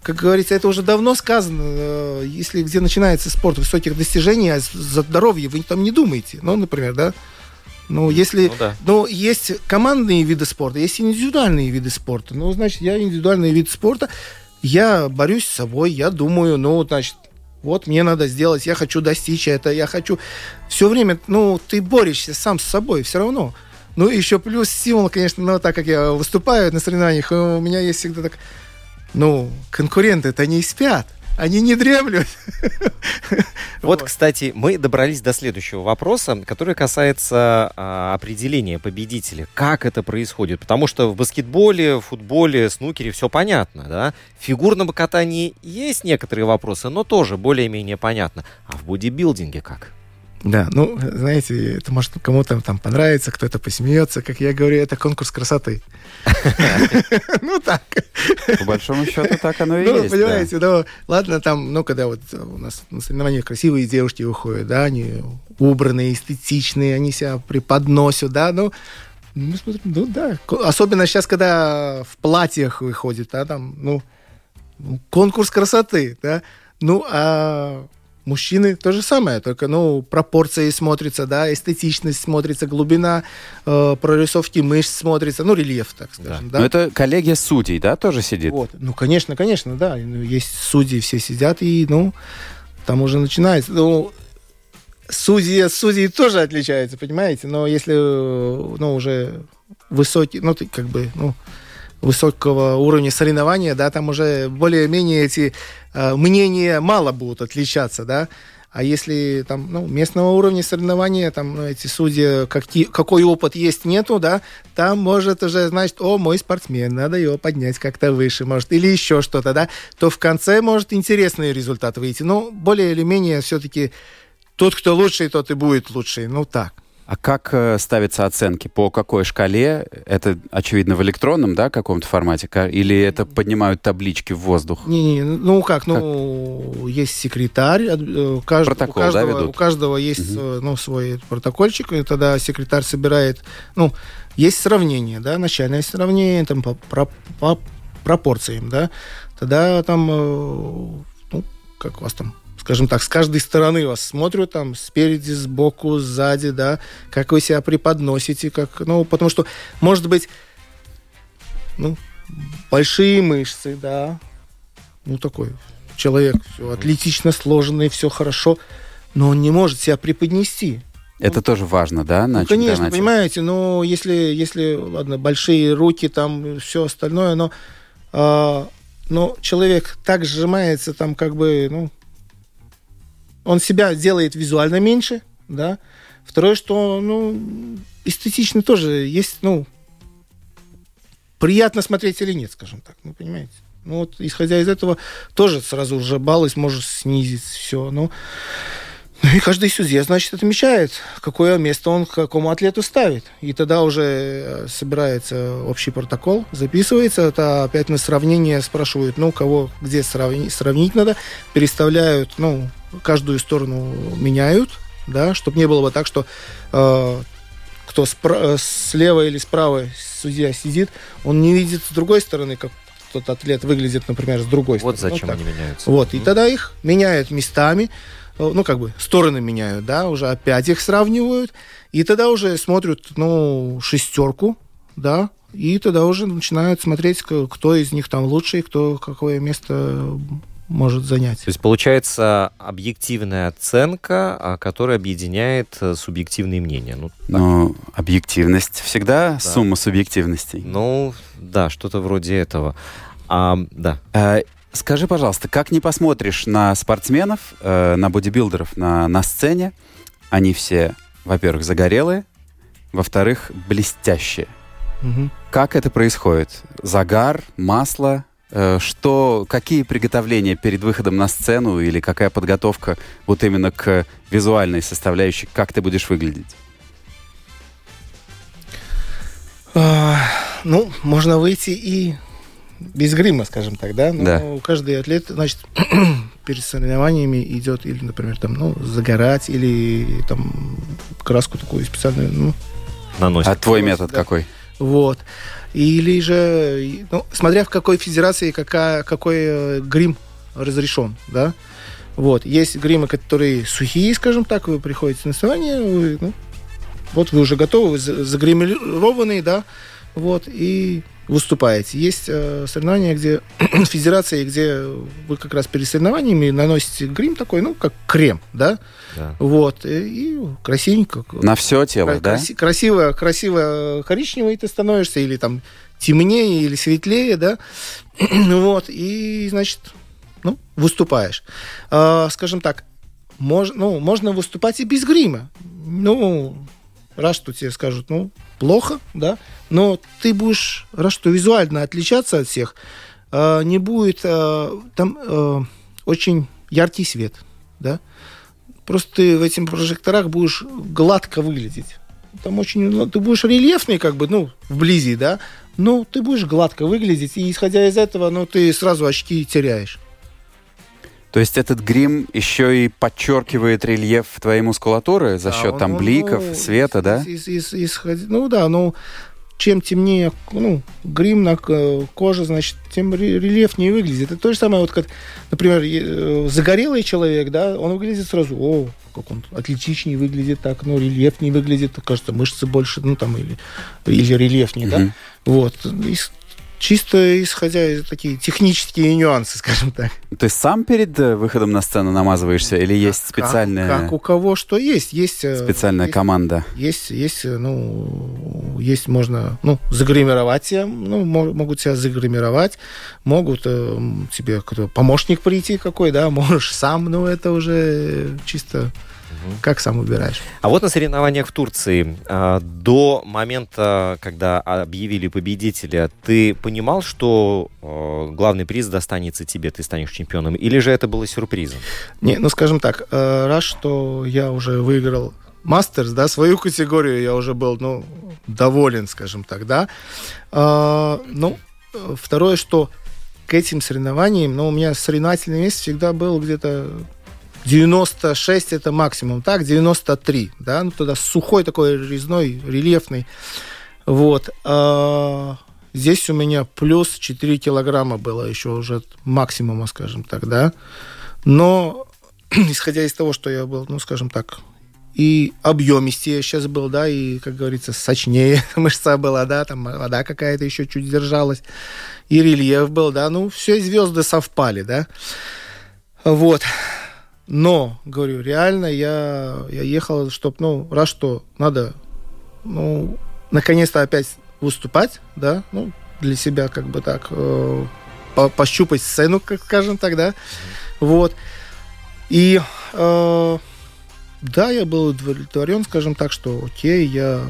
как говорится, это уже давно сказано, э, если где начинается спорт высоких достижений, а за здоровье вы там не думаете. Ну, например, да, ну, если... Ну, да. ну, есть командные виды спорта, есть индивидуальные виды спорта. Ну, значит, я индивидуальный вид спорта, я борюсь с собой, я думаю, ну, значит, вот мне надо сделать, я хочу достичь это, я хочу... Все время, ну, ты борешься сам с собой все равно. Ну, еще плюс стимул, конечно, ну, так как я выступаю на соревнованиях, у меня есть всегда так... Ну, конкуренты-то не спят они не дремлют. Вот, кстати, мы добрались до следующего вопроса, который касается а, определения победителя. Как это происходит? Потому что в баскетболе, футболе, снукере все понятно, да? В фигурном катании есть некоторые вопросы, но тоже более-менее понятно. А в бодибилдинге как? Да, ну, знаете, это может кому-то там понравится, кто-то посмеется. Как я говорю, это конкурс красоты. (laughs) Ну, так. По большому счету, так оно и ну, есть. Ну, понимаете, ну, ладно, там, ну, когда вот у нас на соревнованиях красивые девушки выходят, да, они убранные, эстетичные, они себя преподносят, да, ну, мы смотрим, ну, да. Особенно сейчас, когда в платьях выходит, да, там, ну, конкурс красоты, да. Ну, а Мужчины то же самое, только, ну, пропорции смотрятся, да, эстетичность смотрится, глубина э, прорисовки мышц смотрится, ну, рельеф, так скажем, да. да? Но это коллегия судей, да, тоже сидит? Вот, ну, конечно, конечно, да, ну, есть судьи, все сидят, и, ну, там уже начинается, ну, судьи, судьи тоже отличаются, понимаете, но если, ну, уже высокий, ну, ты как бы, ну, высокого уровня соревнования, да, там уже более-менее эти э, мнения мало будут отличаться, да. А если там, ну, местного уровня соревнования, там, ну, эти судьи, какие, какой опыт есть, нету, да, там может уже, значит, о, мой спортсмен, надо его поднять как-то выше, может, или еще что-то, да, то в конце может интересный результат выйти. Но более или менее все-таки тот, кто лучший, тот и будет лучший. Ну, так. А как э, ставятся оценки? По какой шкале? Это, очевидно, в электронном, да, каком-то формате? Или это поднимают таблички в воздух? Не, не, ну как, ну есть секретарь, э, кажд- Протокол, у, да, каждого, ведут? у каждого есть э, ну, свой протокольчик, и тогда секретарь собирает, ну, есть сравнение, да, начальное сравнение, там по, про- по пропорциям, да, тогда там, ну, как у вас там, скажем так, с каждой стороны вас смотрят, там, спереди, сбоку, сзади, да, как вы себя преподносите, как, ну, потому что, может быть, ну, большие мышцы, да, ну, такой человек, все атлетично сложенный, все хорошо, но он не может себя преподнести. Это тоже важно, да, на Ну, конечно, чемпионате? понимаете, но если, если, ладно, большие руки, там, все остальное, но, а, но человек так сжимается, там, как бы, ну, он себя делает визуально меньше, да. Второе, что, ну, эстетично тоже есть, ну, приятно смотреть или нет, скажем так, ну, понимаете. Ну, вот, исходя из этого, тоже сразу уже баллы сможет снизить все, ну, ну и каждый судья, значит, отмечает, какое место он какому атлету ставит. И тогда уже э, собирается общий протокол, записывается, это опять на сравнение спрашивают, ну, кого, где сравнить, сравнить надо, переставляют, ну, каждую сторону меняют, да, чтобы не было бы так, что э, кто спра- э, слева или справа судья сидит, он не видит с другой стороны, как тот атлет выглядит, например, с другой Вот стороны. зачем так. они меняются. Вот, и Мгм. тогда их меняют местами, э, ну, как бы, стороны меняют, да, уже опять их сравнивают, и тогда уже смотрят, ну, шестерку, да, и тогда уже начинают смотреть, кто из них там лучший, кто какое место может занять. То есть получается объективная оценка, а, которая объединяет э, субъективные мнения. Ну, Но объективность всегда Да. сумма субъективностей. ну да, что-то вроде этого. А, да. Э, Скажи, пожалуйста, как не посмотришь на спортсменов, э, на бодибилдеров на, на сцене, они все, во-первых, загорелые, во-вторых, блестящие. Мгм. Как это происходит? Загар, масло, что, какие приготовления перед выходом на сцену или какая подготовка вот именно к визуальной составляющей, как ты будешь выглядеть? А, Ну, можно выйти и без грима, скажем так, да? Но Да. каждый атлет, значит, (clears throat) перед соревнованиями идет или, например, там, ну, загорать, или там краску такую специальную, ну, Наносит. А твой метод да. какой? Вот. Или же, ну, смотря в какой федерации какая, какой э, грим разрешен, да? Вот. Есть гримы, которые сухие, скажем так, вы приходите на соревнования, вы, ну, вот вы уже готовы, вы за- загримированные, да, вот, и выступаете. Есть э, соревнования, где (clears throat) федерации, где вы как раз перед соревнованиями наносите грим такой, ну, как крем, да, Да. вот, и, и красивенько. На все тело, Кра- да? краси- Красиво, красиво коричневый ты становишься, или там темнее, или светлее, да. (clears throat) вот, и, значит, ну, выступаешь. А, скажем так, мож, ну, можно выступать и без грима. Ну, раз что тебе скажут, ну, плохо, да, но ты будешь, раз что визуально отличаться от всех, а, не будет а, там а, очень яркий свет, да. Просто ты в этих прожекторах будешь гладко выглядеть. Там очень, ну, ты будешь рельефный, как бы, ну, вблизи, да, но ты будешь гладко выглядеть, и исходя из этого, ну, ты сразу очки теряешь. То есть этот грим еще и подчеркивает рельеф твоей мускулатуры за Да, счет он- там он, бликов, ну, света, да? из- из- исход- ну да, ну чем темнее ну, грим на коже, значит, тем ре- рельефнее выглядит. Это то же самое, вот как, например, э, загорелый человек, да, он выглядит сразу, о, как он атлетичнее выглядит, так, ну, рельефнее выглядит, кажется, мышцы больше, ну, там, или, или рельефнее, да. Мгм. Вот. Ис- чисто исходя из такие технические нюансы, (laughs) скажем так. То есть сам перед э, выходом на сцену намазываешься или есть Как- специальная, Как, у кого что есть. Есть э, специальная есть- команда? Есть, есть, э, ну, есть, можно, ну, загримировать ну, мо- могут себя загримировать, могут тебе помощник прийти какой, да, (laughs) можешь сам, ну, это уже чисто как сам выбираешь. А вот на соревнованиях в Турции а, до момента, когда объявили победителя, ты понимал, что э, главный приз достанется тебе, ты станешь чемпионом, или же это было сюрпризом? Не, ну, скажем так, э, раз, что я уже выиграл мастерс, да, свою категорию я уже был, ну, доволен, скажем так, да. А, ну, второе, что к этим соревнованиям, ну, у меня соревновательный месяц всегда был где-то 96 это максимум, так, 93, да, ну, тогда сухой такой резной, рельефный, вот. А, здесь у меня плюс 4 килограмма было еще уже максимума, скажем так, да. Но, (clears throat) исходя из того, что я был, ну, скажем так, и объемистее сейчас был, да, и, как говорится, сочнее (laughs) мышца была, да, там вода какая-то еще чуть держалась, и рельеф был, да, ну, все звезды совпали, да. Вот. Но, говорю, реально я, я ехал, чтобы, ну, раз что, надо, ну, наконец-то опять выступать, да, ну, для себя, как бы так, э, по пощупать сцену, как скажем так, да, вот. И э, да, я был удовлетворен, скажем так, что окей, я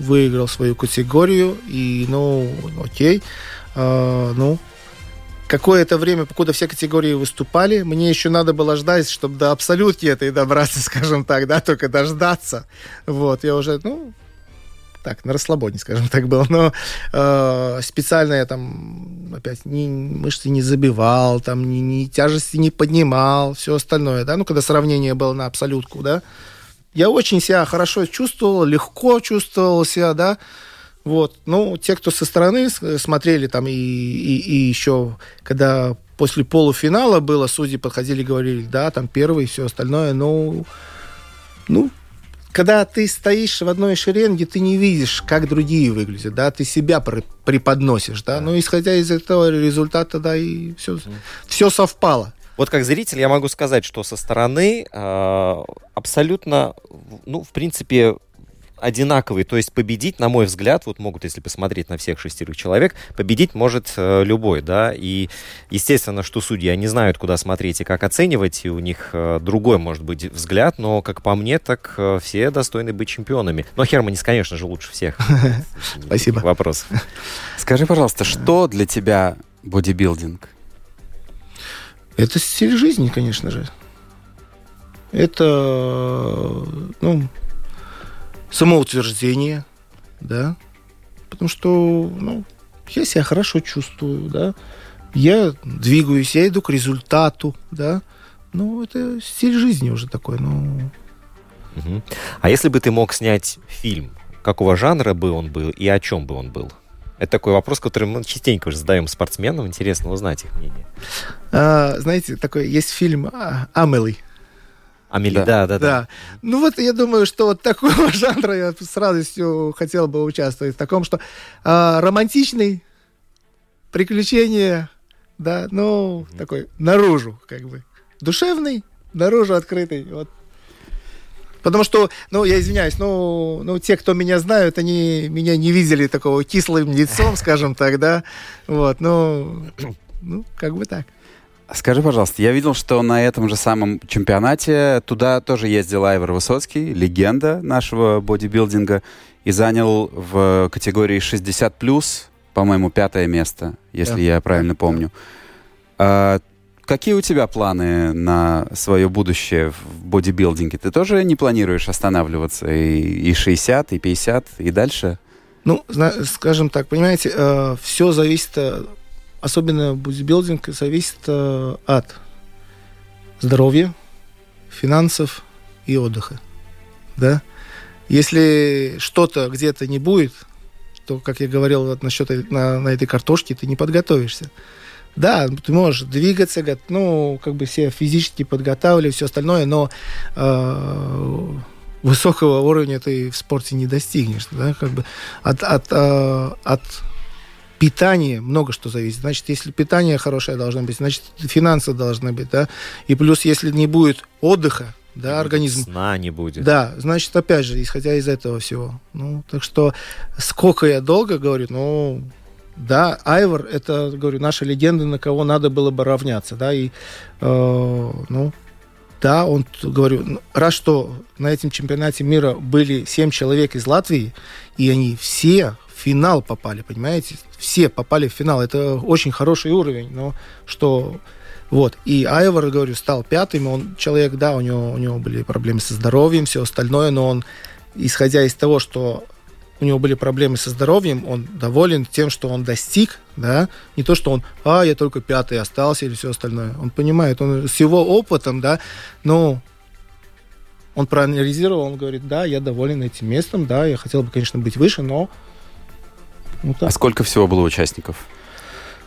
выиграл свою категорию, и, ну, окей, э, ну, какое-то время, покуда все категории выступали, мне еще надо было ждать, чтобы до абсолютки этой добраться, (laughs) скажем так, да, только дождаться. Вот, я уже, ну, так, на расслабоне, скажем так, был. Но э, специально я там опять ни, мышцы не забивал, там ни, ни тяжести не поднимал, все остальное, да, ну, когда сравнение было на абсолютку, да. Я очень себя хорошо чувствовал, легко чувствовал себя, да, вот. Ну, те, кто со стороны смотрели там и, и, и еще, когда после полуфинала было, судьи подходили и говорили, да, там первый и все остальное, ну, ну, когда ты стоишь в одной шеренге, ты не видишь, как другие выглядят, да, ты себя преподносишь, да, ну, исходя из этого результата, да, и все, все совпало. Вот как зритель я могу сказать, что со стороны э, абсолютно, ну, в принципе, одинаковый. То есть победить, на мой взгляд, вот могут, если посмотреть на всех шестерых человек, победить может э, любой, да. И естественно, что судьи, они знают, куда смотреть и как оценивать, и у них э, другой, может быть, взгляд, но, как по мне, так э, все достойны быть чемпионами. Но Херманис, конечно же, лучше всех. (laughs) Спасибо. Вопрос. (laughs) Скажи, пожалуйста, что для тебя бодибилдинг? Это стиль жизни, конечно же. Это, ну, самоутверждение, да, потому что, ну, я себя хорошо чувствую, да, я двигаюсь, я иду к результату, да, ну, это стиль жизни уже такой, ну... Угу. А если бы ты мог снять фильм, какого жанра бы он был и о чем бы он был? Это такой вопрос, который мы частенько уже задаем спортсменам. Интересно узнать их мнение. А, знаете, такой есть фильм а, «Амели». Амели, да. Да, да, да. Ну вот я думаю, что вот такого (laughs) жанра я с радостью хотел бы участвовать. В таком, что э, романтичный, приключения, да, ну, mm-hmm. такой наружу, как бы. Душевный, наружу открытый. Вот. Потому что, ну, я извиняюсь, ну, ну, те, кто меня знают, они меня не видели такого кислым лицом, скажем так, да. Вот, ну, ну, как бы так. Скажи, пожалуйста, я видел, что на этом же самом чемпионате туда тоже ездил Айвар Высоцкий, легенда нашего бодибилдинга, и занял в категории 60+, по-моему, пятое место, если да. я правильно помню. А, какие у тебя планы на свое будущее в бодибилдинге? Ты тоже не планируешь останавливаться и, и 60, и 50, и дальше? Ну, скажем так, понимаете, э, все зависит особенно бодибилдинг зависит э, от здоровья, финансов и отдыха. Да? Если что-то где-то не будет, то, как я говорил вот насчет на, на этой картошке, ты не подготовишься. Да, ты можешь двигаться, ну, как бы все физически подготавливать, все остальное, но э, высокого уровня ты в спорте не достигнешь, да, как бы от, от, э, от питание, много что зависит. Значит, если питание хорошее должно быть, значит, финансы должны быть, да. И плюс, если не будет отдыха, да, организм. Сна не будет. Да, значит, опять же, исходя из этого всего. Ну, так что, сколько я долго говорю, ну, да, Айвор, это, говорю, наша легенда, на кого надо было бы равняться, да, и, э, ну, да, он, говорю, раз что на этом чемпионате мира были семь человек из Латвии, и они все финал попали, понимаете? Все попали в финал. Это очень хороший уровень, но что Вот. И Айвор, говорю, стал пятым. Он человек, да, у него, у него были проблемы со здоровьем, все остальное, но он, исходя из того, что у него были проблемы со здоровьем, он доволен тем, что он достиг, да, не то, что он, а, я только пятый остался или все остальное. Он понимает, он с его опытом, да, ну, он проанализировал, он говорит, да, я доволен этим местом, да, я хотел бы, конечно, быть выше, но... Ну, а сколько всего было участников?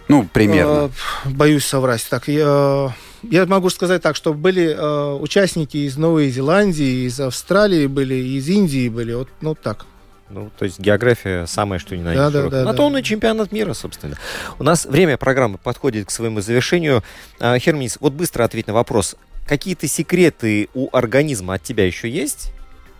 Ну, примерно. Э, боюсь соврать. Так, я, я могу сказать так, что были э, участники из Новой Зеландии, из Австралии были, из Индии были, вот, ну, так. Ну, то есть география самая, что ни на да, да, да, На то он и чемпионат мира, собственно. У нас время программы подходит к своему завершению. А, Херминис, вот быстро ответь на вопрос. Какие-то секреты у организма от тебя еще есть?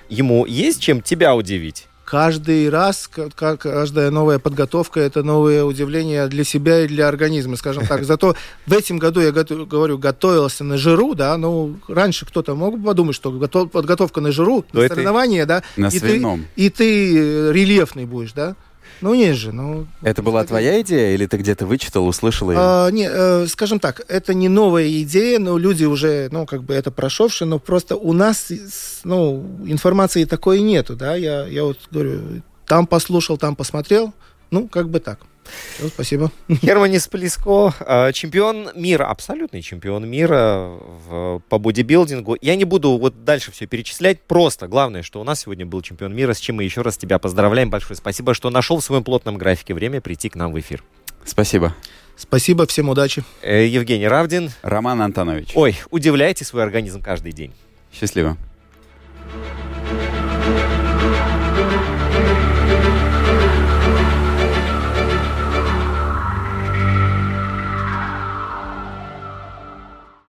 Ему есть чем тебя удивить? Каждый раз, каждая новая подготовка, это новое удивление для себя и для организма, скажем так. Зато в этом году я говорю, готовился на жиру, да, ну, раньше кто-то мог подумать, что подготовка на жиру, на соревнования, да, на и, ты, и ты рельефный будешь, да. Ну, нет же. Ну, это была твоя идея или ты где-то вычитал, услышал ее? А, не, э, скажем так, это не новая идея, но люди уже, ну, как бы это прошедшие, но просто у нас, ну, информации такой нету, да, я, я вот говорю, там послушал, там посмотрел, ну, как бы так. Все, спасибо. (laughs) Херманис Плеско, а, чемпион мира, абсолютный чемпион мира в, по бодибилдингу. Я не буду вот дальше все перечислять, просто главное, что у нас сегодня был чемпион мира, с чем мы еще раз тебя поздравляем. Большое спасибо, что нашел в своем плотном графике время прийти к нам в эфир. Спасибо. Спасибо, всем удачи. Э, Евгений Равдин. Роман Антонович. Ой, удивляйте свой организм каждый день. Счастливо.